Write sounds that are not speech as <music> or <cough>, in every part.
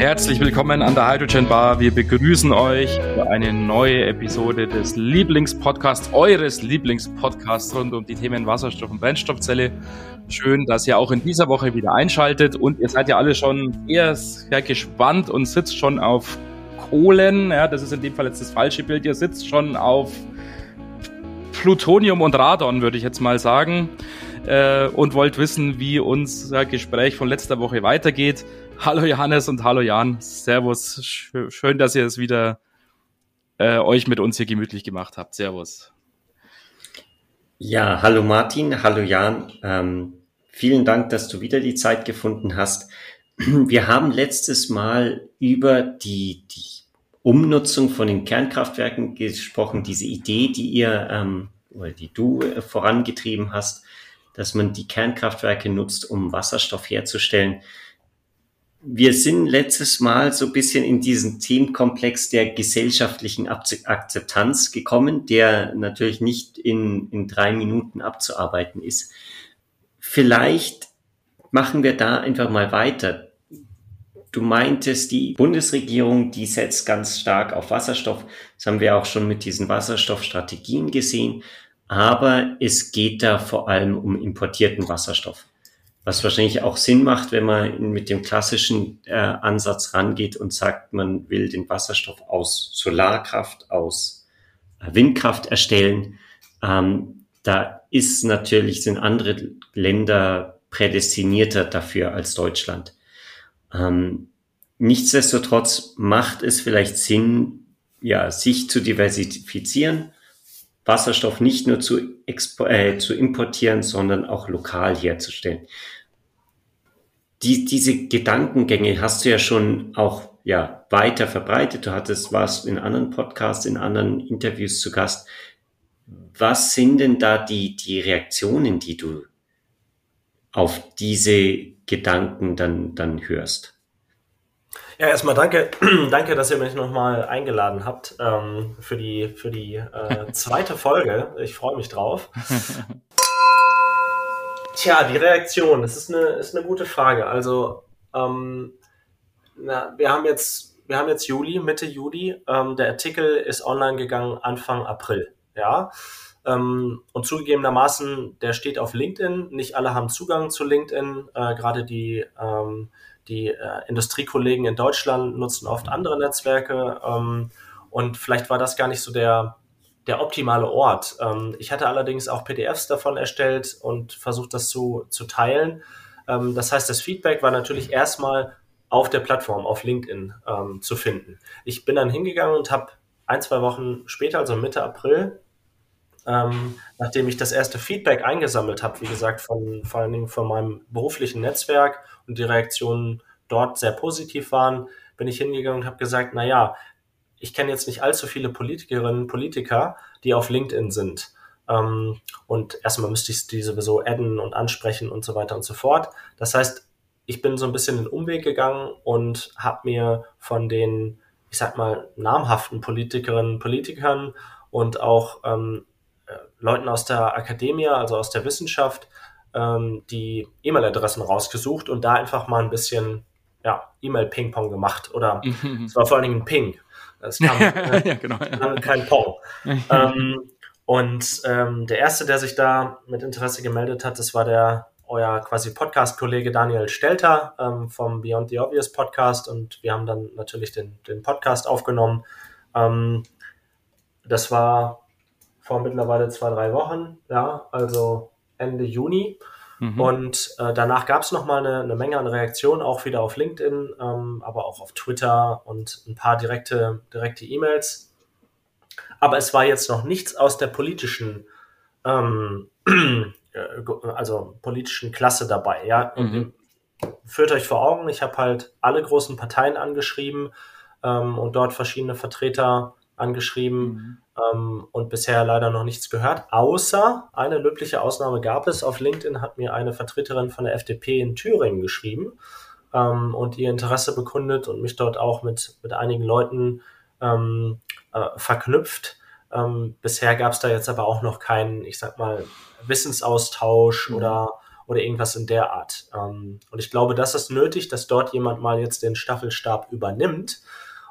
Herzlich willkommen an der Hydrogen Bar. Wir begrüßen euch für eine neue Episode des Lieblingspodcasts, eures Lieblingspodcasts rund um die Themen Wasserstoff und Brennstoffzelle. Schön, dass ihr auch in dieser Woche wieder einschaltet und ihr seid ja alle schon eher sehr gespannt und sitzt schon auf Kohlen. Ja, das ist in dem Fall jetzt das falsche Bild. Ihr sitzt schon auf Plutonium und Radon, würde ich jetzt mal sagen. Äh, und wollt wissen, wie unser Gespräch von letzter Woche weitergeht. Hallo Johannes und hallo Jan. Servus. Schön, dass ihr es wieder äh, euch mit uns hier gemütlich gemacht habt. Servus. Ja, hallo Martin, hallo Jan. Ähm, vielen Dank, dass du wieder die Zeit gefunden hast. <clears throat> Wir haben letztes Mal über die, die Umnutzung von den Kernkraftwerken gesprochen, diese Idee, die ihr ähm, oder die du äh, vorangetrieben hast, dass man die Kernkraftwerke nutzt, um Wasserstoff herzustellen wir sind letztes Mal so ein bisschen in diesen Themenkomplex der gesellschaftlichen Akzeptanz gekommen, der natürlich nicht in, in drei Minuten abzuarbeiten ist. Vielleicht machen wir da einfach mal weiter. Du meintest, die Bundesregierung, die setzt ganz stark auf Wasserstoff. Das haben wir auch schon mit diesen Wasserstoffstrategien gesehen. Aber es geht da vor allem um importierten Wasserstoff. Was wahrscheinlich auch Sinn macht, wenn man mit dem klassischen äh, Ansatz rangeht und sagt, man will den Wasserstoff aus Solarkraft, aus äh, Windkraft erstellen. Ähm, da ist natürlich, sind andere Länder prädestinierter dafür als Deutschland. Ähm, nichtsdestotrotz macht es vielleicht Sinn, ja, sich zu diversifizieren, Wasserstoff nicht nur zu, äh, zu importieren, sondern auch lokal herzustellen. Die, diese Gedankengänge hast du ja schon auch ja, weiter verbreitet. Du hattest was in anderen Podcasts, in anderen Interviews zu Gast. Was sind denn da die, die Reaktionen, die du auf diese Gedanken dann, dann hörst? Ja, erstmal danke, <clears throat> danke, dass ihr mich nochmal eingeladen habt ähm, für die, für die äh, <laughs> zweite Folge. Ich freue mich drauf. <laughs> Tja, die Reaktion, das ist eine, ist eine gute Frage. Also, ähm, na, wir haben jetzt, wir haben jetzt Juli, Mitte Juli. Ähm, der Artikel ist online gegangen Anfang April. Ja. Ähm, und zugegebenermaßen, der steht auf LinkedIn. Nicht alle haben Zugang zu LinkedIn. Äh, Gerade die ähm, die äh, Industriekollegen in Deutschland nutzen oft andere Netzwerke ähm, und vielleicht war das gar nicht so der, der optimale Ort. Ähm, ich hatte allerdings auch PDFs davon erstellt und versucht, das zu, zu teilen. Ähm, das heißt, das Feedback war natürlich erstmal auf der Plattform, auf LinkedIn ähm, zu finden. Ich bin dann hingegangen und habe ein, zwei Wochen später, also Mitte April, ähm, nachdem ich das erste Feedback eingesammelt habe, wie gesagt, von, vor allen Dingen von meinem beruflichen Netzwerk und die Reaktionen dort sehr positiv waren, bin ich hingegangen und habe gesagt, na ja, ich kenne jetzt nicht allzu viele Politikerinnen und Politiker, die auf LinkedIn sind. Ähm, und erstmal müsste ich die sowieso adden und ansprechen und so weiter und so fort. Das heißt, ich bin so ein bisschen den Umweg gegangen und habe mir von den, ich sag mal, namhaften Politikerinnen und Politikern und auch ähm, äh, Leuten aus der Akademie, also aus der Wissenschaft, ähm, die E-Mail-Adressen rausgesucht und da einfach mal ein bisschen ja, E-Mail-Ping-Pong gemacht. Oder mhm. es war vor allen Dingen ein Ping. Es kam <laughs> äh, ja, genau, ja. kein Pong. <laughs> ähm, und ähm, der erste, der sich da mit Interesse gemeldet hat, das war der euer quasi Podcast-Kollege Daniel Stelter ähm, vom Beyond the Obvious Podcast und wir haben dann natürlich den, den Podcast aufgenommen. Ähm, das war vor mittlerweile zwei, drei Wochen, ja, also Ende Juni. Mhm. Und äh, danach gab es nochmal eine, eine Menge an Reaktionen, auch wieder auf LinkedIn, ähm, aber auch auf Twitter und ein paar direkte direkte E-Mails. Aber es war jetzt noch nichts aus der politischen, ähm, <clears throat> äh, also politischen Klasse dabei. Ja, mhm. führt euch vor Augen, ich habe halt alle großen Parteien angeschrieben ähm, und dort verschiedene Vertreter angeschrieben mhm. Ähm, und bisher leider noch nichts gehört, außer eine löbliche Ausnahme gab es. Auf LinkedIn hat mir eine Vertreterin von der FDP in Thüringen geschrieben ähm, und ihr Interesse bekundet und mich dort auch mit, mit einigen Leuten ähm, äh, verknüpft. Ähm, bisher gab es da jetzt aber auch noch keinen, ich sag mal, Wissensaustausch mhm. oder oder irgendwas in der Art. Ähm, und ich glaube, das ist nötig, dass dort jemand mal jetzt den Staffelstab übernimmt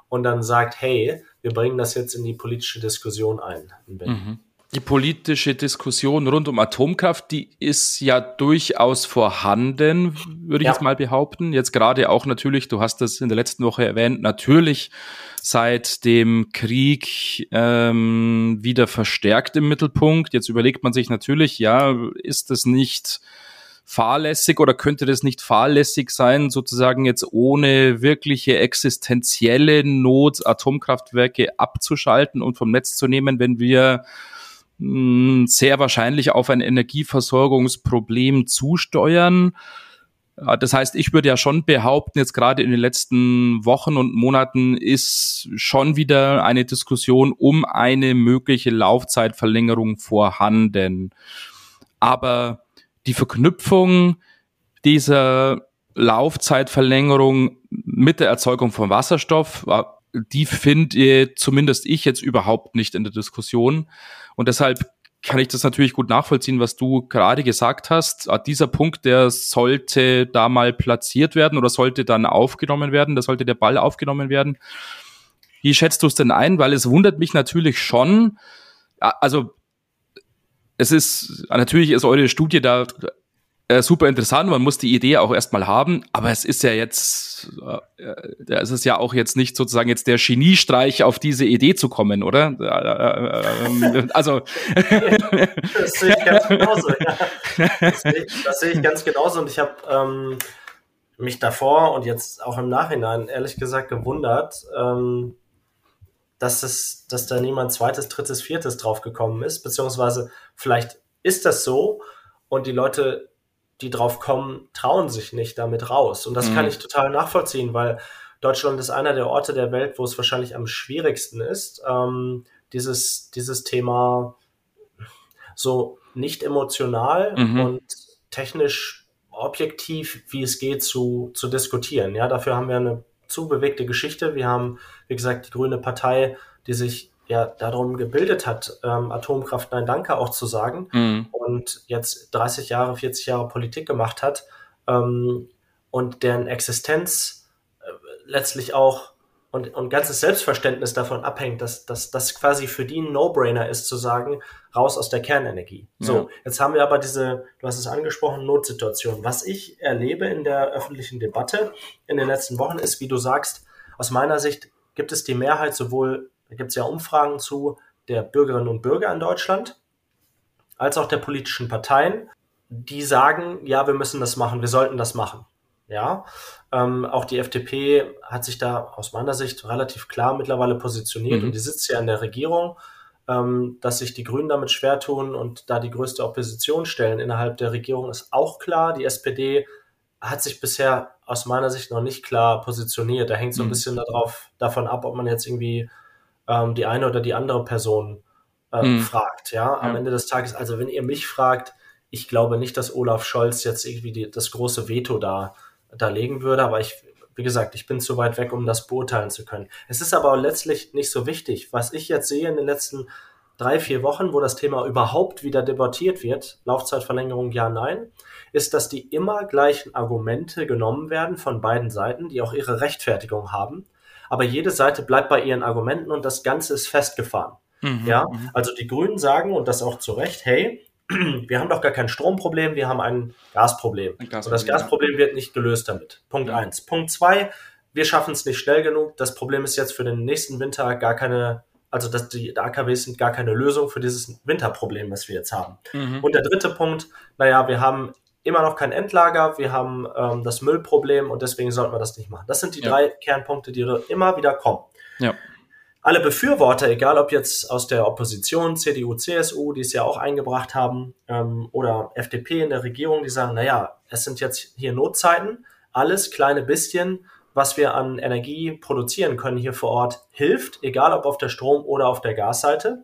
und dann sagt, hey, wir bringen das jetzt in die politische Diskussion ein. Mhm. Die politische Diskussion rund um Atomkraft, die ist ja durchaus vorhanden, würde ich ja. jetzt mal behaupten. Jetzt gerade auch natürlich, du hast das in der letzten Woche erwähnt, natürlich seit dem Krieg ähm, wieder verstärkt im Mittelpunkt. Jetzt überlegt man sich natürlich, ja, ist das nicht fahrlässig oder könnte das nicht fahrlässig sein, sozusagen jetzt ohne wirkliche existenzielle Not Atomkraftwerke abzuschalten und vom Netz zu nehmen, wenn wir mh, hm, sehr wahrscheinlich auf ein Energieversorgungsproblem zusteuern? Das heißt, ich würde ja schon behaupten, jetzt gerade in den letzten Wochen und Monaten ist schon wieder eine Diskussion um eine mögliche Laufzeitverlängerung vorhanden. Aber die Verknüpfung dieser Laufzeitverlängerung mit der Erzeugung von Wasserstoff, die finde zumindest ich jetzt überhaupt nicht in der Diskussion. Und deshalb kann ich das natürlich gut nachvollziehen, was du gerade gesagt hast. Ah, dieser Punkt, der sollte da mal platziert werden oder sollte dann aufgenommen werden, da sollte der Ball aufgenommen werden. Wie schätzt du es denn ein? Weil es wundert mich natürlich schon, also es ist, natürlich ist eure Studie da äh, super interessant, man muss die Idee auch erstmal haben, aber es ist ja jetzt, äh, äh, es ist ja auch jetzt nicht sozusagen jetzt der Geniestreich, auf diese Idee zu kommen, oder? Äh, äh, ähm, also. <laughs> das sehe ich ganz genauso, ja. Das sehe ich, das sehe ich ganz genauso und ich habe ähm, mich davor und jetzt auch im Nachhinein ehrlich gesagt gewundert, ähm, dass es, dass da niemand zweites, drittes, viertes draufgekommen ist, beziehungsweise vielleicht ist das so und die Leute, die drauf kommen, trauen sich nicht damit raus. Und das mhm. kann ich total nachvollziehen, weil Deutschland ist einer der Orte der Welt, wo es wahrscheinlich am schwierigsten ist, ähm, dieses, dieses Thema so nicht emotional mhm. und technisch objektiv, wie es geht, zu, zu diskutieren. Ja, dafür haben wir eine zu bewegte Geschichte. Wir haben, wie gesagt, die Grüne Partei, die sich ja darum gebildet hat, ähm, Atomkraft Nein Danke auch zu sagen mhm. und jetzt 30 Jahre, 40 Jahre Politik gemacht hat ähm, und deren Existenz äh, letztlich auch und, und ganzes Selbstverständnis davon abhängt, dass, dass das quasi für die ein No-Brainer ist, zu sagen, raus aus der Kernenergie. So, ja. jetzt haben wir aber diese, du hast es angesprochen, Notsituation. Was ich erlebe in der öffentlichen Debatte in den letzten Wochen ist, wie du sagst, aus meiner Sicht gibt es die Mehrheit sowohl, da gibt es ja Umfragen zu, der Bürgerinnen und Bürger in Deutschland, als auch der politischen Parteien, die sagen, ja, wir müssen das machen, wir sollten das machen. Ja, ähm, auch die FDP hat sich da aus meiner Sicht relativ klar mittlerweile positioniert mhm. und die sitzt ja in der Regierung, ähm, dass sich die Grünen damit schwer tun und da die größte Opposition stellen innerhalb der Regierung ist auch klar. Die SPD hat sich bisher aus meiner Sicht noch nicht klar positioniert. Da hängt so ein mhm. bisschen darauf, davon ab, ob man jetzt irgendwie ähm, die eine oder die andere Person äh, mhm. fragt. Ja, am ja. Ende des Tages, also wenn ihr mich fragt, ich glaube nicht, dass Olaf Scholz jetzt irgendwie die, das große Veto da da legen würde. Aber ich, wie gesagt, ich bin zu weit weg, um das beurteilen zu können. Es ist aber letztlich nicht so wichtig. Was ich jetzt sehe in den letzten drei, vier Wochen, wo das Thema überhaupt wieder debattiert wird, Laufzeitverlängerung ja, nein, ist, dass die immer gleichen Argumente genommen werden von beiden Seiten, die auch ihre Rechtfertigung haben. Aber jede Seite bleibt bei ihren Argumenten und das Ganze ist festgefahren. Mhm, ja, mhm. also die Grünen sagen, und das auch zu Recht, hey, <clears throat> wir haben doch gar kein Stromproblem, wir haben ein Gasproblem. Ein Gasproblem und das Gasproblem ja. wird nicht gelöst damit. Punkt ja. eins. Punkt zwei, wir schaffen es nicht schnell genug. Das Problem ist jetzt für den nächsten Winter gar keine, also dass die AKWs sind gar keine Lösung für dieses Winterproblem, was wir jetzt haben. Mhm. Und der dritte Punkt, naja, wir haben immer noch kein Endlager, wir haben ähm, das Müllproblem und deswegen sollten wir das nicht machen. Das sind die ja. drei Kernpunkte, die immer wieder kommen. Ja alle Befürworter, egal ob jetzt aus der Opposition, CDU, CSU, die es ja auch eingebracht haben, ähm, oder FDP in der Regierung, die sagen, naja, es sind jetzt hier Notzeiten, alles kleine bisschen, was wir an Energie produzieren können hier vor Ort, hilft, egal ob auf der Strom- oder auf der Gasseite.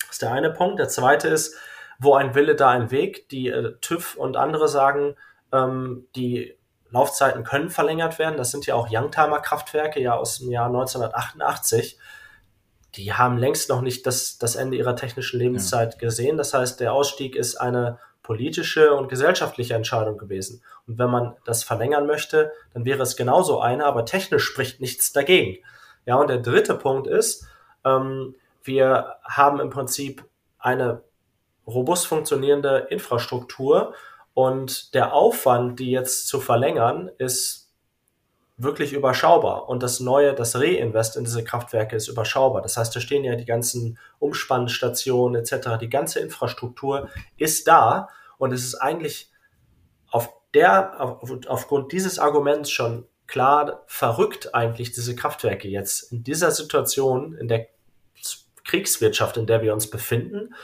Das ist der eine Punkt. Der zweite ist, wo ein Wille, da ein Weg. Die äh, TÜV und andere sagen, ähm, die Laufzeiten können verlängert werden. Das sind ja auch Youngtimer Kraftwerke, ja aus dem Jahr 1988. Die haben längst noch nicht das, das Ende ihrer technischen Lebenszeit ja. gesehen. Das heißt, der Ausstieg ist eine politische und gesellschaftliche Entscheidung gewesen. Und wenn man das verlängern möchte, dann wäre es genauso eine, aber technisch spricht nichts dagegen. Ja, und der dritte Punkt ist, ähm, wir haben im Prinzip eine robust funktionierende Infrastruktur und der Aufwand, die jetzt zu verlängern, ist wirklich überschaubar. Und das neue, das Reinvest in diese Kraftwerke ist überschaubar. Das heißt, da stehen ja die ganzen Umspannstationen etc. Die ganze Infrastruktur ist da und es ist eigentlich auf der, auf, aufgrund dieses Arguments schon klar verrückt eigentlich diese Kraftwerke jetzt in dieser Situation, in der Kriegswirtschaft, in der wir uns befinden,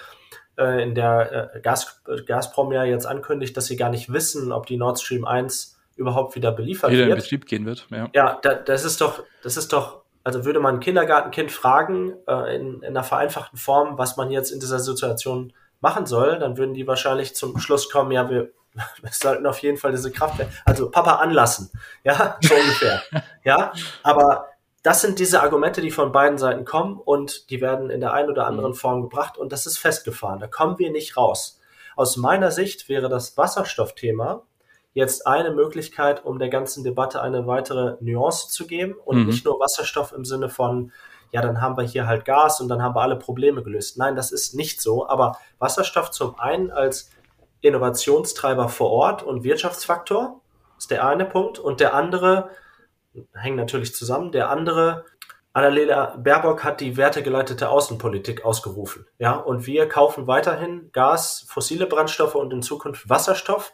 äh, in der äh, Gas, Gazprom ja jetzt ankündigt, dass sie gar nicht wissen, ob die Nord Stream 1 überhaupt wieder beliefert wieder wird. in Betrieb gehen wird. Ja, ja da, das ist doch, das ist doch, also würde man ein Kindergartenkind fragen, äh, in, in einer vereinfachten Form, was man jetzt in dieser Situation machen soll, dann würden die wahrscheinlich zum Schluss kommen, ja, wir, <laughs> wir sollten auf jeden Fall diese Kraftwerke, also Papa anlassen, ja, so ungefähr, <laughs> ja, aber das sind diese Argumente, die von beiden Seiten kommen und die werden in der einen oder anderen mhm. Form gebracht und das ist festgefahren, da kommen wir nicht raus. Aus meiner Sicht wäre das Wasserstoffthema jetzt eine Möglichkeit, um der ganzen Debatte eine weitere Nuance zu geben und mhm. nicht nur Wasserstoff im Sinne von, ja, dann haben wir hier halt Gas und dann haben wir alle Probleme gelöst. Nein, das ist nicht so. Aber Wasserstoff zum einen als Innovationstreiber vor Ort und Wirtschaftsfaktor ist der eine Punkt und der andere hängen natürlich zusammen. Der andere Annalena Baerbock hat die wertegeleitete Außenpolitik ausgerufen. Ja, und wir kaufen weiterhin Gas, fossile Brennstoffe und in Zukunft Wasserstoff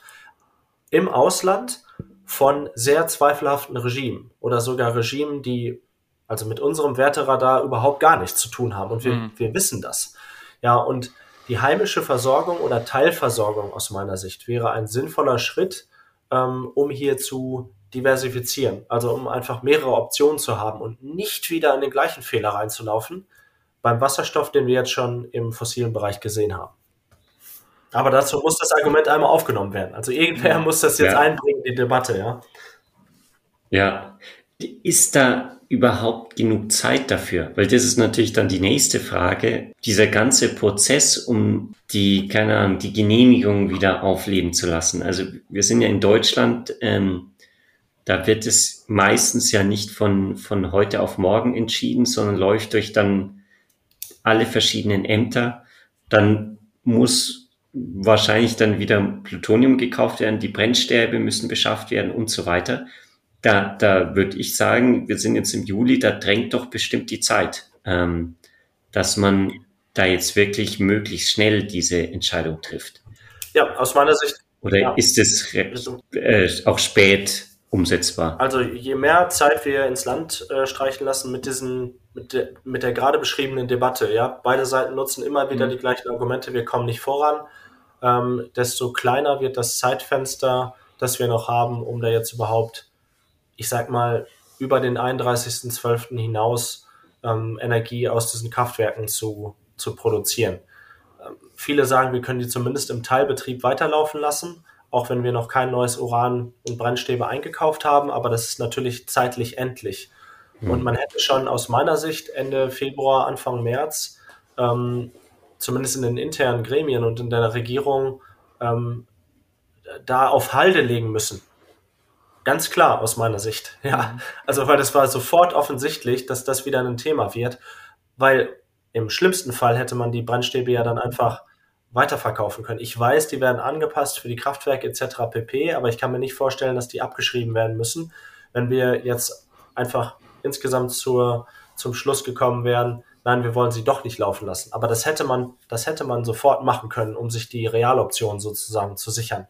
im Ausland von sehr zweifelhaften Regimen oder sogar Regimen, die also mit unserem Werteradar überhaupt gar nichts zu tun haben. Und wir, mhm. wir wissen das. Ja, und die heimische Versorgung oder Teilversorgung aus meiner Sicht wäre ein sinnvoller Schritt, ähm, um hier zu diversifizieren. Also um einfach mehrere Optionen zu haben und nicht wieder in den gleichen Fehler reinzulaufen beim Wasserstoff, den wir jetzt schon im fossilen Bereich gesehen haben. Aber dazu muss das Argument einmal aufgenommen werden. Also irgendwer muss das jetzt ja. einbringen in die Debatte, ja. Ja. Ist da überhaupt genug Zeit dafür? Weil das ist natürlich dann die nächste Frage. Dieser ganze Prozess, um die, keine Ahnung, die Genehmigung wieder aufleben zu lassen. Also wir sind ja in Deutschland, ähm, da wird es meistens ja nicht von, von heute auf morgen entschieden, sondern läuft durch dann alle verschiedenen Ämter. Dann muss wahrscheinlich dann wieder Plutonium gekauft werden, die Brennstäbe müssen beschafft werden und so weiter. Da, da würde ich sagen, wir sind jetzt im Juli, da drängt doch bestimmt die Zeit, ähm, dass man da jetzt wirklich möglichst schnell diese Entscheidung trifft. Ja, aus meiner Sicht. Oder ja. ist es äh, auch spät umsetzbar? Also je mehr Zeit wir ins Land äh, streichen lassen mit diesen mit der, mit der gerade beschriebenen Debatte, ja, beide Seiten nutzen immer wieder mhm. die gleichen Argumente, wir kommen nicht voran ähm, desto kleiner wird das Zeitfenster, das wir noch haben, um da jetzt überhaupt, ich sag mal, über den 31.12. hinaus ähm, Energie aus diesen Kraftwerken zu, zu produzieren. Ähm, viele sagen, wir können die zumindest im Teilbetrieb weiterlaufen lassen, auch wenn wir noch kein neues Uran und Brennstäbe eingekauft haben, aber das ist natürlich zeitlich endlich. Mhm. Und man hätte schon aus meiner Sicht Ende Februar, Anfang März ähm, zumindest in den internen Gremien und in der Regierung ähm, da auf Halde legen müssen. Ganz klar aus meiner Sicht. <laughs> Ja, also weil das war sofort offensichtlich, dass das wieder ein Thema wird, weil im schlimmsten Fall hätte man die Brennstäbe ja dann einfach weiterverkaufen können. Ich weiß, die werden angepasst für die Kraftwerke etc. pp, aber ich kann mir nicht vorstellen, dass die abgeschrieben werden müssen, wenn wir jetzt einfach insgesamt zur, zum Schluss gekommen wären, nein, wir wollen sie doch nicht laufen lassen. Aber das hätte man, das hätte man sofort machen können, um sich die Realoption sozusagen zu sichern.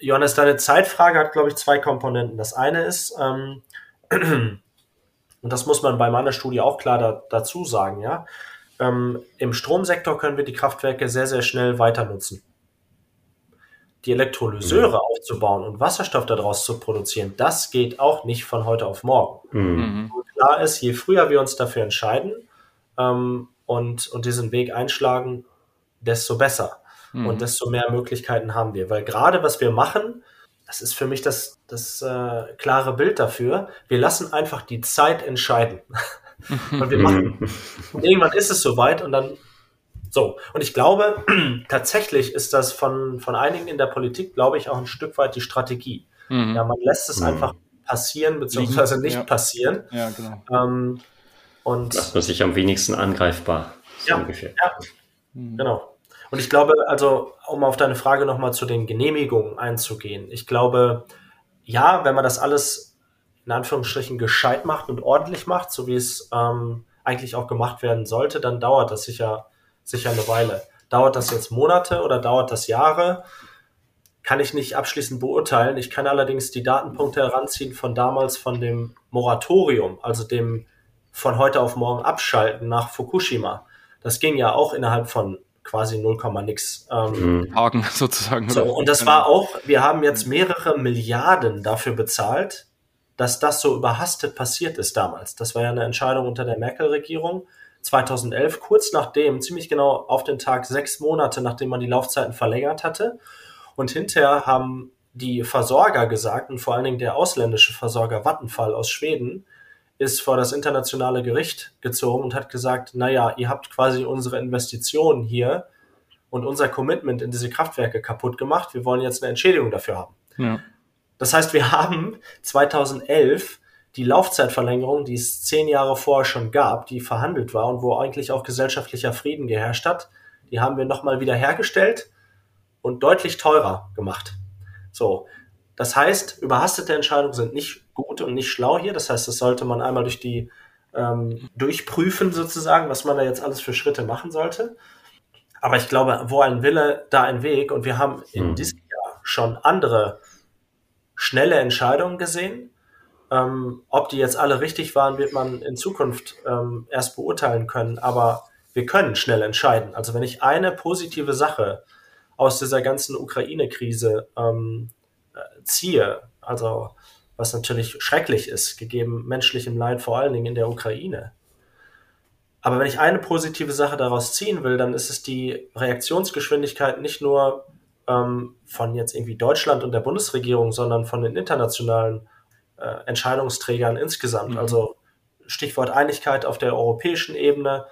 Johannes, deine Zeitfrage hat, glaube ich, zwei Komponenten. Das eine ist, ähm, <clears throat> und das muss man bei meiner Studie auch klar da, dazu sagen, ja, ähm, im Stromsektor können wir die Kraftwerke sehr, sehr schnell weiter nutzen. Die Elektrolyseure mhm. aufzubauen und Wasserstoff daraus zu produzieren, das geht auch nicht von heute auf morgen. Mhm. klar ist, je früher wir uns dafür entscheiden, ähm, und, und diesen Weg einschlagen, desto besser. Mhm. Und desto mehr Möglichkeiten haben wir. Weil gerade was wir machen, das ist für mich das, das äh, klare Bild dafür. Wir lassen einfach die Zeit entscheiden. <laughs> und wir machen. und irgendwann ist es soweit und dann So, und ich glaube, <clears throat> tatsächlich ist das von, von einigen in der Politik, glaube ich, auch ein Stück weit die Strategie. Mhm. Ja, man lässt es mhm. einfach passieren, beziehungsweise nicht ja. passieren. Ja, genau. Ähm, und Macht man sich am wenigsten angreifbar. So ja, ungefähr. ja. Mhm. genau. Und ich glaube, also, um auf deine Frage nochmal zu den Genehmigungen einzugehen, ich glaube, ja, wenn man das alles in Anführungsstrichen gescheit macht und ordentlich macht, so wie es ähm, eigentlich auch gemacht werden sollte, dann dauert das sicher, sicher eine Weile. Dauert das jetzt Monate oder dauert das Jahre? Kann ich nicht abschließend beurteilen. Ich kann allerdings die Datenpunkte heranziehen von damals von dem Moratorium, also dem von heute auf morgen abschalten nach Fukushima. Das ging ja auch innerhalb von quasi 0, nix. Ähm, Haken <laughs> sozusagen. So, und das war auch, wir haben jetzt mehrere Milliarden dafür bezahlt, dass das so überhastet passiert ist damals. Das war ja eine Entscheidung unter der Merkel-Regierung 2011, kurz nachdem, ziemlich genau auf den Tag sechs Monate, nachdem man die Laufzeiten verlängert hatte. Und hinterher haben die Versorger gesagt, und vor allen Dingen der ausländische Versorger Vattenfall aus Schweden, ist vor das internationale Gericht gezogen und hat gesagt, naja, ihr habt quasi unsere Investitionen hier und unser Commitment in diese Kraftwerke kaputt gemacht. Wir wollen jetzt eine Entschädigung dafür haben. Ja. Das heißt, wir haben 2011 die Laufzeitverlängerung, die es zehn Jahre vorher schon gab, die verhandelt war und wo eigentlich auch gesellschaftlicher Frieden geherrscht hat, die haben wir nochmal wieder hergestellt und deutlich teurer gemacht. So. Das heißt, überhastete Entscheidungen sind nicht gut und nicht schlau hier. Das heißt, das sollte man einmal durch die ähm, durchprüfen sozusagen, was man da jetzt alles für Schritte machen sollte. Aber ich glaube, wo ein Wille, da ein Weg. Und wir haben in mhm. diesem Jahr schon andere schnelle Entscheidungen gesehen. Ähm, ob die jetzt alle richtig waren, wird man in Zukunft ähm, erst beurteilen können. Aber wir können schnell entscheiden. Also wenn ich eine positive Sache aus dieser ganzen Ukraine-Krise ähm, äh, ziehe, also was natürlich schrecklich ist, gegeben menschlichem Leid, vor allen Dingen in der Ukraine. Aber wenn ich eine positive Sache daraus ziehen will, dann ist es die Reaktionsgeschwindigkeit nicht nur ähm, von jetzt irgendwie Deutschland und der Bundesregierung, sondern von den internationalen äh, Entscheidungsträgern insgesamt. Mhm. Also Stichwort Einigkeit auf der europäischen Ebene,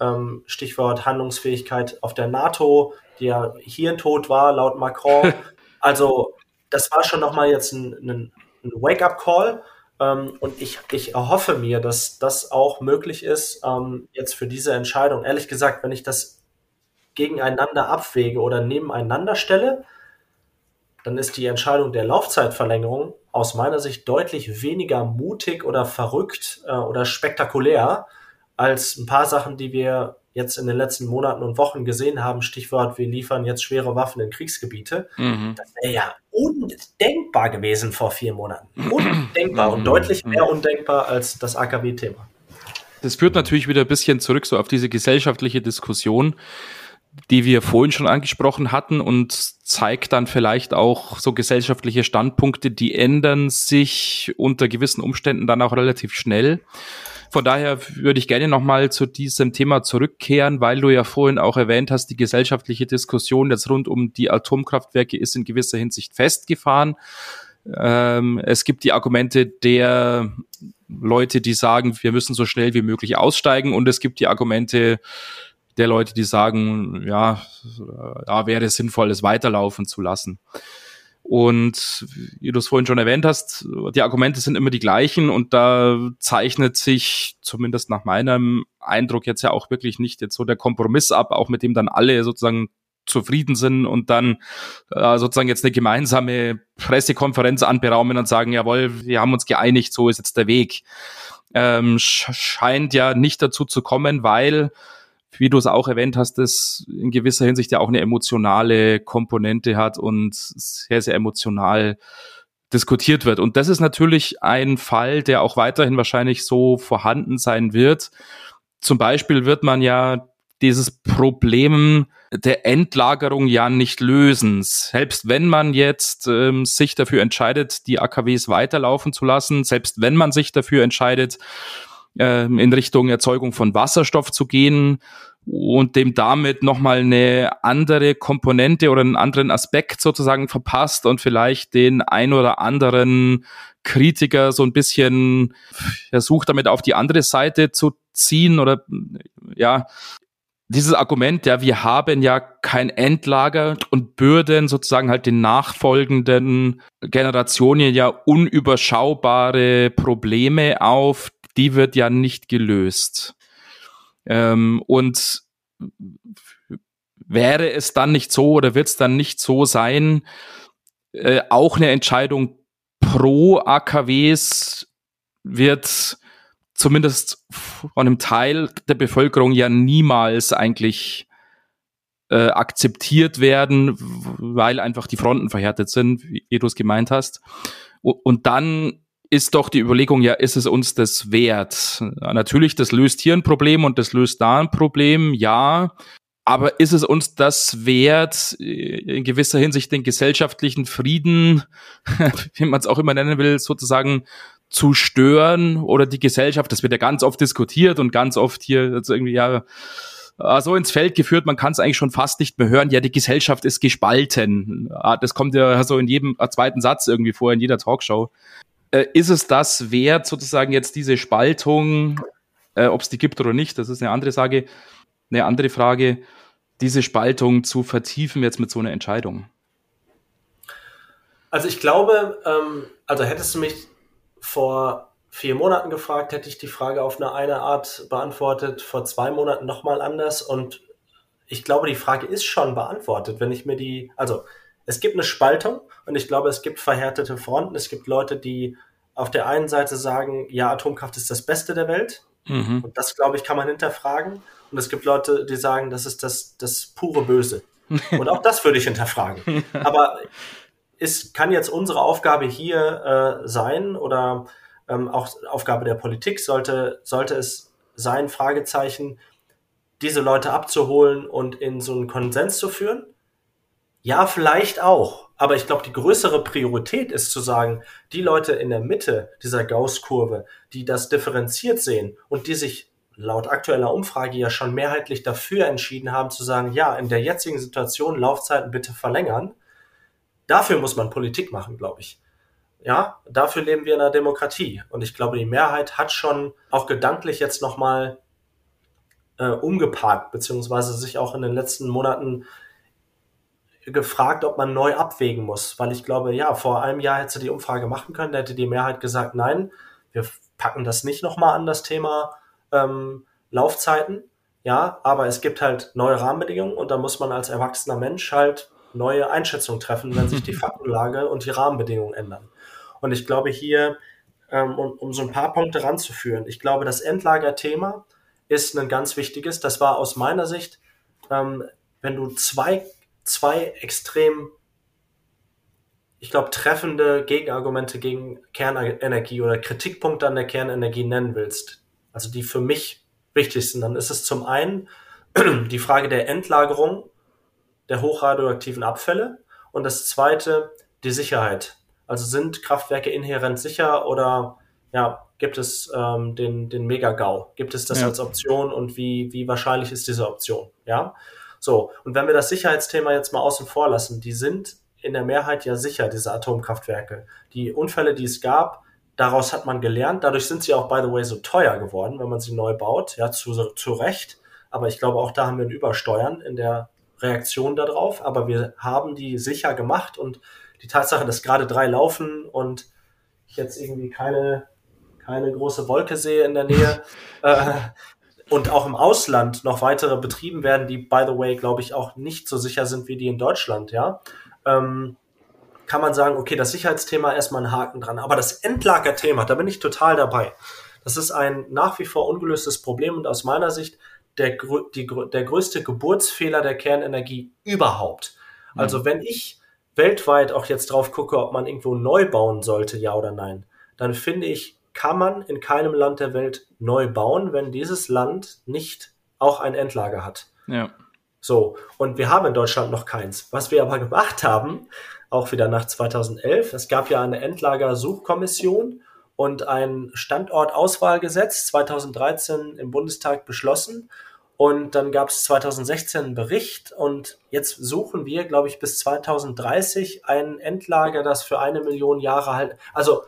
ähm, Stichwort Handlungsfähigkeit auf der NATO, die ja hirntot war, laut Macron. <laughs> Also das war schon nochmal jetzt ein, ein, ein Wake-up-Call. Ähm, und ich, ich erhoffe mir, dass das auch möglich ist, ähm, jetzt für diese Entscheidung. Ehrlich gesagt, wenn ich das gegeneinander abwäge oder nebeneinander stelle, dann ist die Entscheidung der Laufzeitverlängerung aus meiner Sicht deutlich weniger mutig oder verrückt äh, oder spektakulär als ein paar Sachen, die wir jetzt in den letzten Monaten und Wochen gesehen haben. Stichwort, wir liefern jetzt schwere Waffen in Kriegsgebiete. Mhm. Das wäre ja undenkbar gewesen vor vier Monaten. <clears throat> Undenkbar und mhm. deutlich mehr undenkbar als das AKW-Thema. Das führt natürlich wieder ein bisschen zurück so auf diese gesellschaftliche Diskussion die wir vorhin schon angesprochen hatten und zeigt dann vielleicht auch so gesellschaftliche Standpunkte, die ändern sich unter gewissen Umständen dann auch relativ schnell. Von daher würde ich gerne nochmal zu diesem Thema zurückkehren, weil du ja vorhin auch erwähnt hast, die gesellschaftliche Diskussion jetzt rund um die Atomkraftwerke ist in gewisser Hinsicht festgefahren. Ähm, es gibt die Argumente der Leute, die sagen, wir müssen so schnell wie möglich aussteigen und es gibt die Argumente der Leute, die sagen, ja, da wäre es sinnvoll, es weiterlaufen zu lassen. Und wie du es vorhin schon erwähnt hast, die Argumente sind immer die gleichen und da zeichnet sich zumindest nach meinem Eindruck jetzt ja auch wirklich nicht jetzt so der Kompromiss ab, auch mit dem dann alle sozusagen zufrieden sind und dann äh, sozusagen jetzt eine gemeinsame Pressekonferenz anberaumen und sagen, jawohl, wir haben uns geeinigt, so ist jetzt der Weg. Ähm, scheint ja nicht dazu zu kommen, weil wie du es auch erwähnt hast, das in gewisser Hinsicht ja auch eine emotionale Komponente hat und sehr, sehr emotional diskutiert wird. Und das ist natürlich ein Fall, der auch weiterhin wahrscheinlich so vorhanden sein wird. Zum Beispiel wird man ja dieses Problem der Endlagerung ja nicht lösen. Selbst wenn man jetzt ähm, sich dafür entscheidet, die AKWs weiterlaufen zu lassen, selbst wenn man sich dafür entscheidet, ähm, in Richtung Erzeugung von Wasserstoff zu gehen und dem damit nochmal eine andere Komponente oder einen anderen Aspekt sozusagen verpasst und vielleicht den ein oder anderen Kritiker so ein bisschen versucht damit auf die andere Seite zu ziehen oder ja, dieses Argument, ja, wir haben ja kein Endlager und bürden sozusagen halt den nachfolgenden Generationen ja unüberschaubare Probleme auf, die wird ja nicht gelöst. Ähm, und wäre es dann nicht so oder wird es dann nicht so sein, äh, auch eine Entscheidung pro AKWs wird zumindest von einem Teil der Bevölkerung ja niemals eigentlich äh, akzeptiert werden, weil einfach die Fronten verhärtet sind, wie du es gemeint hast. Und dann ist doch die Überlegung, ja, ist es uns das wert? Natürlich, das löst hier ein Problem und das löst da ein Problem, ja. Aber ist es uns das wert, in gewisser Hinsicht den gesellschaftlichen Frieden, <laughs> wie man es auch immer nennen will, sozusagen zu stören oder die Gesellschaft, das wird ja ganz oft diskutiert und ganz oft hier also irgendwie ja so ins Feld geführt, man kann es eigentlich schon fast nicht mehr hören, ja, die Gesellschaft ist gespalten. Das kommt ja so in jedem zweiten Satz irgendwie vor, in jeder Talkshow. Äh, ist es das wert, sozusagen jetzt diese Spaltung, äh, ob es die gibt oder nicht, das ist eine andere Sage, eine andere Frage, diese Spaltung zu vertiefen jetzt mit so einer Entscheidung? Also ich glaube, ähm, also hättest du mich vor vier Monaten gefragt, hätte ich die Frage auf eine, eine Art beantwortet, vor zwei Monaten nochmal anders. Und ich glaube, die Frage ist schon beantwortet, wenn ich mir die, also es gibt eine Spaltung und ich glaube, es gibt verhärtete Fronten. Es gibt Leute, die auf der einen Seite sagen, ja, Atomkraft ist das Beste der Welt. Mhm. Und das, glaube ich, kann man hinterfragen. Und es gibt Leute, die sagen, das ist das, das pure Böse. <laughs> Und auch das würde ich hinterfragen. Aber ist, kann jetzt unsere Aufgabe hier äh, sein oder ähm, auch Aufgabe der Politik sollte, sollte es sein, Fragezeichen, diese Leute abzuholen und in so einen Konsens zu führen? Ja, vielleicht auch. Aber ich glaube, die größere Priorität ist zu sagen, die Leute in der Mitte dieser Gauss-Kurve, die das differenziert sehen und die sich laut aktueller Umfrage ja schon mehrheitlich dafür entschieden haben zu sagen, ja, in der jetzigen Situation Laufzeiten bitte verlängern, Dafür muss man Politik machen, glaube ich. Ja, dafür leben wir in einer Demokratie. Und ich glaube, die Mehrheit hat schon auch gedanklich jetzt nochmal äh, umgeparkt, beziehungsweise sich auch in den letzten Monaten gefragt, ob man neu abwägen muss. Weil ich glaube, ja, vor einem Jahr hätte sie die Umfrage machen können, da hätte die Mehrheit gesagt, nein, wir packen das nicht nochmal an das Thema ähm, Laufzeiten. Ja, aber es gibt halt neue Rahmenbedingungen und da muss man als erwachsener Mensch halt neue Einschätzungen treffen, wenn sich die <laughs> Faktenlage und die Rahmenbedingungen ändern. Und ich glaube hier, ähm, um, um so ein paar Punkte ranzuführen, ich glaube, das Endlagerthema ist ein ganz wichtiges. Das war aus meiner Sicht, ähm, wenn du zwei, zwei extrem, ich glaube, treffende Gegenargumente gegen Kernenergie oder Kritikpunkte an der Kernenergie nennen willst, also die für mich wichtig sind, dann ist es zum einen <clears throat> die Frage der Endlagerung der hochradioaktiven Abfälle und das zweite die Sicherheit. Also sind Kraftwerke inhärent sicher oder ja, gibt es ähm, den, den Mega-GAU? Gibt es das ja. als Option und wie, wie wahrscheinlich ist diese Option? Ja, so. Und wenn wir das Sicherheitsthema jetzt mal außen vor lassen, die sind in der Mehrheit ja sicher, diese Atomkraftwerke. Die Unfälle, die es gab, daraus hat man gelernt. Dadurch sind sie auch, by the way, so teuer geworden, wenn man sie neu baut. Ja, zu, zu Recht. Aber ich glaube, auch da haben wir ein Übersteuern in der Reaktion darauf, aber wir haben die sicher gemacht und die Tatsache, dass gerade drei laufen und ich jetzt irgendwie keine, keine große Wolke sehe in der Nähe <laughs> äh, und auch im Ausland noch weitere betrieben werden, die, by the way, glaube ich, auch nicht so sicher sind wie die in Deutschland, ja, ähm, kann man sagen, okay, das Sicherheitsthema erstmal einen Haken dran. Aber das Endlagerthema, da bin ich total dabei. Das ist ein nach wie vor ungelöstes Problem und aus meiner Sicht der, die, der größte Geburtsfehler der Kernenergie überhaupt. Mhm. Also wenn ich weltweit auch jetzt drauf gucke, ob man irgendwo neu bauen sollte, ja oder nein, dann finde ich, kann man in keinem Land der Welt neu bauen, wenn dieses Land nicht auch ein Endlager hat. Ja. So, und wir haben in Deutschland noch keins. Was wir aber gemacht haben, auch wieder nach 2011, es gab ja eine Endlagersuchkommission und ein Standortauswahlgesetz 2013 im Bundestag beschlossen. Und dann gab es 2016 einen Bericht und jetzt suchen wir, glaube ich, bis 2030 ein Endlager, das für eine Million Jahre halt, also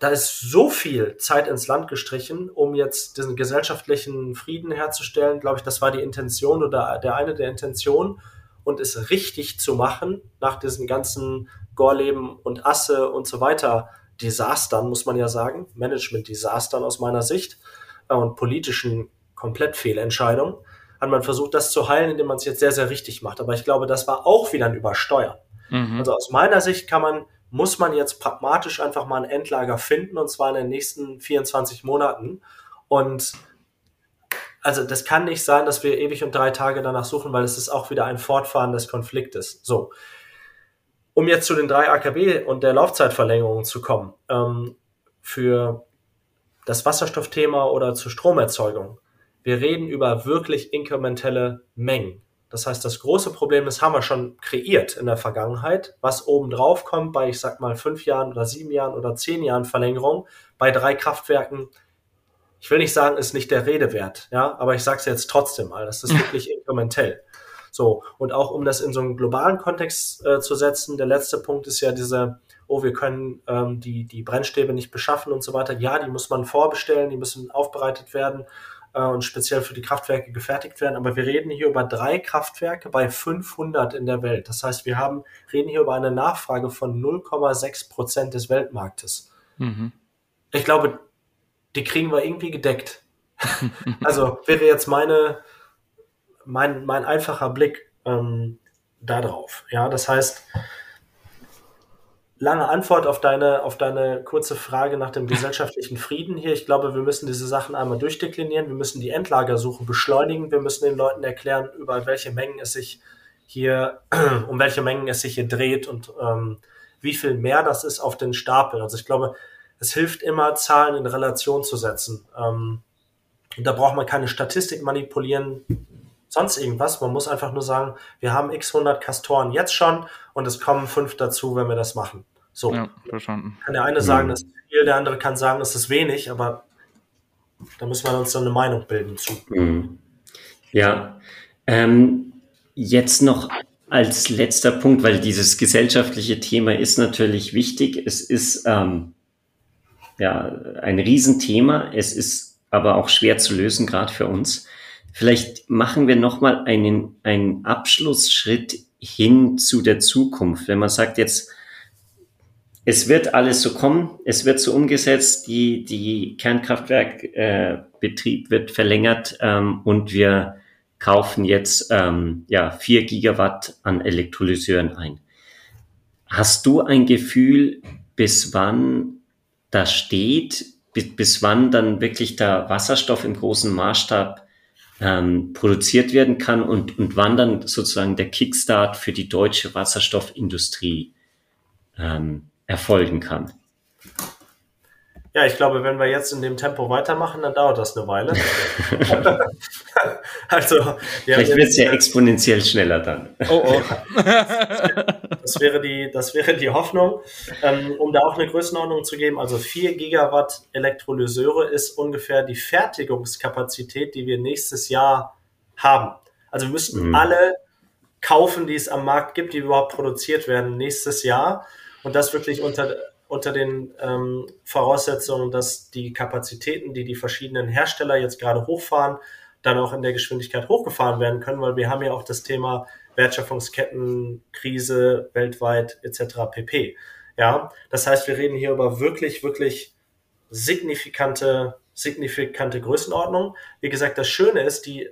da ist so viel Zeit ins Land gestrichen, um jetzt diesen gesellschaftlichen Frieden herzustellen. Glaube ich, das war die Intention oder der eine der Intentionen und es richtig zu machen nach diesen ganzen Gorleben und Asse und so weiter Desastern, muss man ja sagen, Management-Desastern aus meiner Sicht äh, und politischen Komplettfehlentscheidungen, hat man versucht, das zu heilen, indem man es jetzt sehr, sehr richtig macht. Aber ich glaube, das war auch wieder ein Übersteuern. Mhm. Also aus meiner Sicht kann man muss man jetzt pragmatisch einfach mal ein Endlager finden und zwar in den nächsten 24 Monaten. Und also das kann nicht sein, dass wir ewig und drei Tage danach suchen, weil es ist auch wieder ein Fortfahren des Konfliktes. So. Um jetzt zu den drei AKB und der Laufzeitverlängerung zu kommen, ähm, für das Wasserstoffthema oder zur Stromerzeugung. Wir reden über wirklich inkrementelle Mengen. Das heißt, das große Problem ist, haben wir schon kreiert in der Vergangenheit. Was oben drauf kommt bei, ich sag mal, fünf Jahren oder sieben Jahren oder zehn Jahren Verlängerung bei drei Kraftwerken, ich will nicht sagen, ist nicht der Rede wert, ja, aber ich sage es jetzt trotzdem mal, das ist <laughs> wirklich inkrementell. So, und auch um das in so einen globalen Kontext äh, zu setzen, der letzte Punkt ist ja diese, oh, wir können ähm, die, die Brennstäbe nicht beschaffen und so weiter. Ja, die muss man vorbestellen, die müssen aufbereitet werden äh, und speziell für die Kraftwerke gefertigt werden. Aber wir reden hier über drei Kraftwerke bei 500 in der Welt. Das heißt, wir haben, reden hier über eine Nachfrage von 0,6 Prozent des Weltmarktes. Mhm. Ich glaube, die kriegen wir irgendwie gedeckt. <laughs> also wäre jetzt meine, mein, mein einfacher Blick ähm, darauf. Ja, das heißt, lange Antwort auf deine, auf deine kurze Frage nach dem gesellschaftlichen Frieden hier. Ich glaube, wir müssen diese Sachen einmal durchdeklinieren. Wir müssen die Endlagersuche beschleunigen. Wir müssen den Leuten erklären, über welche Mengen es sich hier, <clears throat> um welche Mengen es sich hier dreht und ähm, wie viel mehr das ist auf den Stapel. Also ich glaube, es hilft immer, Zahlen in Relation zu setzen. Ähm, da braucht man keine Statistik manipulieren, sonst irgendwas. Man muss einfach nur sagen, wir haben x 100 Kastoren jetzt schon und es kommen fünf dazu, wenn wir das machen. So. Ja, verstanden. Kann der eine sagen, das ist viel, der andere kann sagen, das ist wenig, aber da müssen wir uns dann eine Meinung bilden zu. Mhm. Ja. Ähm, jetzt noch als letzter Punkt, weil dieses gesellschaftliche Thema ist natürlich wichtig. Es ist ähm, ja ein Riesenthema. Es ist aber auch schwer zu lösen, gerade für uns. Vielleicht machen wir nochmal einen, einen Abschlussschritt hin zu der Zukunft. Wenn man sagt jetzt, es wird alles so kommen, es wird so umgesetzt, die, die Kernkraftwerkbetrieb äh, wird verlängert ähm, und wir kaufen jetzt ähm, ja, vier Gigawatt an Elektrolyseuren ein. Hast du ein Gefühl, bis wann das steht, bis, bis wann dann wirklich der Wasserstoff im großen Maßstab ähm, produziert werden kann und, und wann dann sozusagen der Kickstart für die deutsche Wasserstoffindustrie ähm, erfolgen kann. Ja, ich glaube, wenn wir jetzt in dem Tempo weitermachen, dann dauert das eine Weile. <laughs> also, vielleicht wird es ja exponentiell schneller dann. Oh, oh. <laughs> das wäre die, das wäre die Hoffnung. Ähm, um da auch eine Größenordnung zu geben, also 4 Gigawatt Elektrolyseure ist ungefähr die Fertigungskapazität, die wir nächstes Jahr haben. Also wir müssten mhm. alle kaufen, die es am Markt gibt, die überhaupt produziert werden nächstes Jahr. Und das wirklich unter, unter den ähm, Voraussetzungen, dass die Kapazitäten, die die verschiedenen Hersteller jetzt gerade hochfahren, dann auch in der Geschwindigkeit hochgefahren werden können, weil wir haben ja auch das Thema Wertschöpfungskettenkrise weltweit etc. pp. Ja, das heißt, wir reden hier über wirklich, wirklich signifikante, signifikante Größenordnung. Wie gesagt, das Schöne ist, die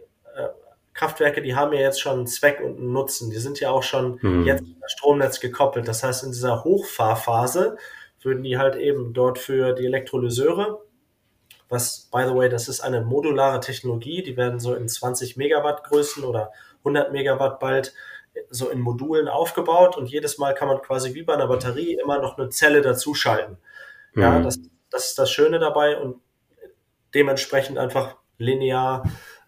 Kraftwerke, die haben ja jetzt schon einen Zweck und einen Nutzen. Die sind ja auch schon mhm. jetzt in das Stromnetz gekoppelt. Das heißt, in dieser Hochfahrphase würden die halt eben dort für die Elektrolyseure, was, by the way, das ist eine modulare Technologie, die werden so in 20 Megawatt Größen oder 100 Megawatt bald so in Modulen aufgebaut und jedes Mal kann man quasi wie bei einer Batterie immer noch eine Zelle dazuschalten. Mhm. Ja, das, das ist das Schöne dabei und dementsprechend einfach linear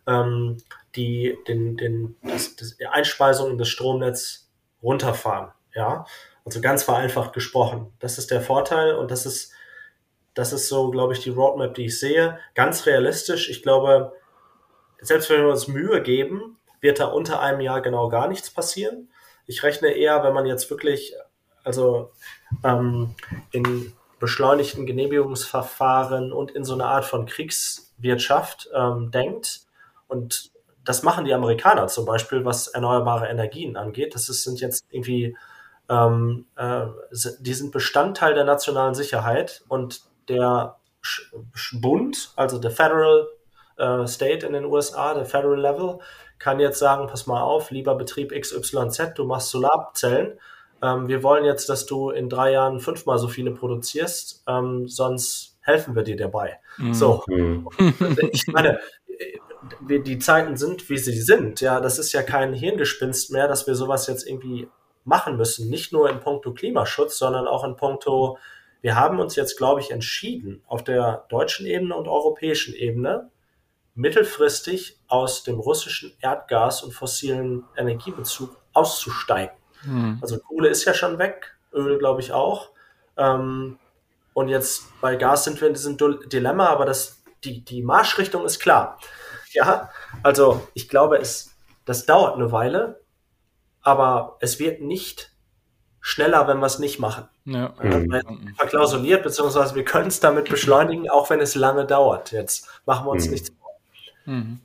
ähm, die den, den, das, das, die Einspeisung in das Stromnetz runterfahren. Ja, also ganz vereinfacht gesprochen. Das ist der Vorteil und das ist, das ist so, glaube ich, die Roadmap, die ich sehe. Ganz realistisch. Ich glaube, selbst wenn wir uns Mühe geben, wird da unter einem Jahr genau gar nichts passieren. Ich rechne eher, wenn man jetzt wirklich, also ähm, in beschleunigten Genehmigungsverfahren und in so eine Art von Kriegswirtschaft ähm, denkt. Und das machen die Amerikaner zum Beispiel, was erneuerbare Energien angeht. Das ist, sind jetzt irgendwie, ähm, äh, die sind Bestandteil der nationalen Sicherheit und der Bund, also der Federal äh, State in den USA, der Federal Level, kann jetzt sagen, pass mal auf, lieber Betrieb XYZ, du machst Solarzellen. Ähm, wir wollen jetzt, dass du in drei Jahren fünfmal so viele produzierst, ähm, sonst helfen wir dir dabei. Mhm. So, mhm. ich meine, die Zeiten sind, wie sie sind. Ja, das ist ja kein Hirngespinst mehr, dass wir sowas jetzt irgendwie machen müssen. Nicht nur in puncto Klimaschutz, sondern auch in puncto, wir haben uns jetzt, glaube ich, entschieden, auf der deutschen Ebene und europäischen Ebene mittelfristig aus dem russischen Erdgas und fossilen Energiebezug auszusteigen. Hm. Also Kohle ist ja schon weg, Öl glaube ich auch. Ähm, und jetzt bei Gas sind wir in diesem Dilemma, aber das, die, die Marschrichtung ist klar. Ja, also ich glaube, es, das dauert eine Weile, aber es wird nicht schneller, wenn wir es nicht machen. Ja. Mhm. Verklausuliert, beziehungsweise wir können es damit beschleunigen, auch wenn es lange dauert. Jetzt machen wir uns mhm. nichts vor. Mhm.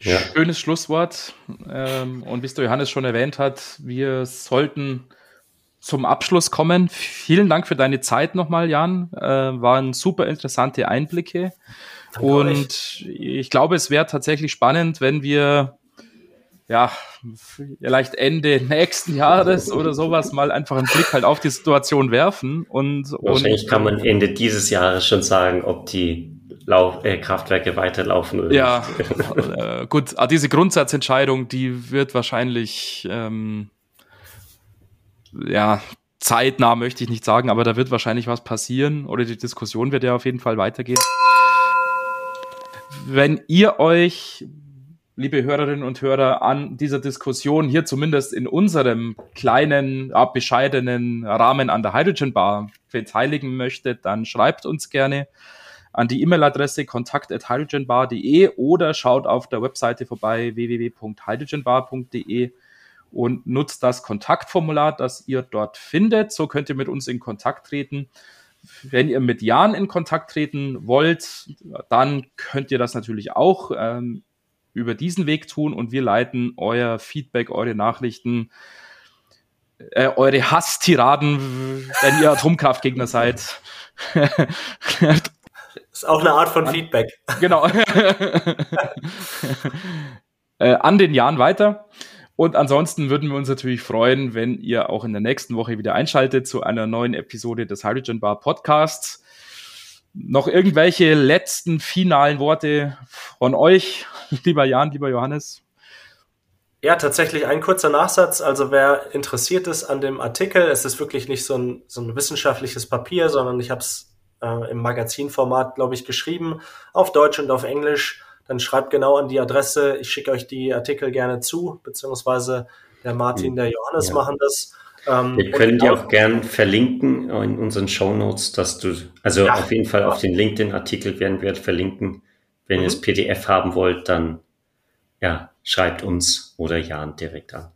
Ja. Schönes Schlusswort. Ähm, und wie es der Johannes schon erwähnt hat, wir sollten zum Abschluss kommen. Vielen Dank für deine Zeit nochmal, Jan. Äh, waren super interessante Einblicke. Und ich glaube, es wäre tatsächlich spannend, wenn wir ja, vielleicht Ende nächsten Jahres oder sowas mal einfach einen Blick halt auf die Situation werfen und wahrscheinlich und, kann man Ende dieses Jahres schon sagen, ob die Lauf äh, Kraftwerke weiterlaufen oder ja, nicht. äh, gut, ah, diese Grundsatzentscheidung, die wird wahrscheinlich ähm, ja zeitnah möchte ich nicht sagen, aber da wird wahrscheinlich was passieren oder die Diskussion wird ja auf jeden Fall weitergehen. Wenn ihr euch liebe Hörerinnen und Hörer, an dieser Diskussion hier zumindest in unserem kleinen, bescheidenen Rahmen an der Hydrogen Bar beteiligen möchtet, dann schreibt uns gerne an die E-Mail-Adresse kontakt.hydrogenbar.de oder schaut auf der Webseite vorbei www.hydrogenbar.de und nutzt das Kontaktformular, das ihr dort findet. So könnt ihr mit uns in Kontakt treten. Wenn ihr mit Jan in Kontakt treten wollt, dann könnt ihr das natürlich auch ähm, über diesen Weg tun und wir leiten euer Feedback, eure Nachrichten, äh, eure Hasstiraden, wenn ihr Atomkraftgegner seid. <laughs> ist auch eine Art von an, Feedback. Genau. <laughs> äh, an den Jahren weiter. Und ansonsten würden wir uns natürlich freuen, wenn ihr auch in der nächsten Woche wieder einschaltet zu einer neuen Episode des Hydrogen Bar Podcasts. Noch irgendwelche letzten finalen Worte von euch, <laughs> lieber Jan, lieber Johannes? Ja, tatsächlich ein kurzer Nachsatz. Also wer interessiert ist an dem Artikel, es ist wirklich nicht so ein, so ein wissenschaftliches Papier, sondern ich habe es äh, im Magazinformat, glaube ich, geschrieben, auf Deutsch und auf Englisch. Dann schreibt genau an die Adresse. Ich schicke euch die Artikel gerne zu, beziehungsweise der Martin, der Johannes ja. machen das. Ähm, Wir können die auch gern verlinken in unseren Show Notes, dass du, also ja, auf jeden Fall auf den LinkedIn-Artikel werden wir verlinken. Wenn mhm. ihr das PDF haben wollt, dann ja, schreibt uns oder Jan direkt an.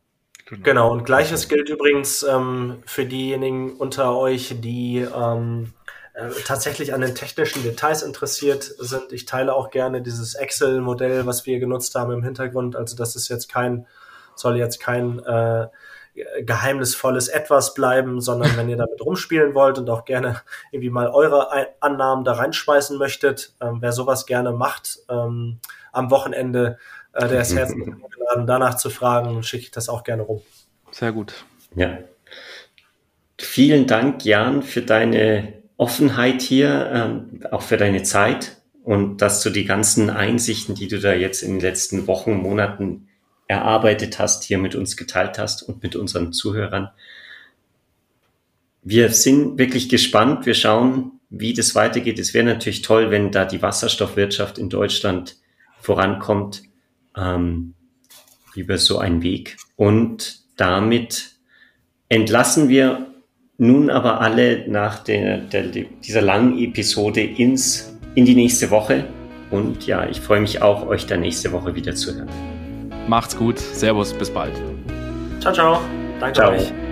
Genau, genau und gleiches gilt übrigens ähm, für diejenigen unter euch, die ähm, äh, tatsächlich an den technischen Details interessiert sind. Ich teile auch gerne dieses Excel-Modell, was wir genutzt haben im Hintergrund. Also das ist jetzt kein, soll jetzt kein äh, geheimnisvolles Etwas bleiben, sondern wenn ihr damit rumspielen wollt und auch gerne irgendwie mal eure Annahmen da reinschmeißen möchtet, ähm, wer sowas gerne macht ähm, am Wochenende, äh, der ist herzlich <laughs> eingeladen, danach zu fragen, schicke ich das auch gerne rum. Sehr gut. Ja. Vielen Dank, Jan, für deine Offenheit hier, ähm, auch für deine Zeit und dass du die ganzen Einsichten, die du da jetzt in den letzten Wochen, Monaten erarbeitet hast, hier mit uns geteilt hast und mit unseren Zuhörern. Wir sind wirklich gespannt. Wir schauen, wie das weitergeht. Es wäre natürlich toll, wenn da die Wasserstoffwirtschaft in Deutschland vorankommt ähm, über so einen Weg. Und damit entlassen wir nun aber alle nach der, der, dieser langen Episode ins, in die nächste Woche. Und ja, ich freue mich auch, euch da nächste Woche wieder zu hören. Macht's gut. Servus. Bis bald. Ciao, ciao. Danke ciao. euch.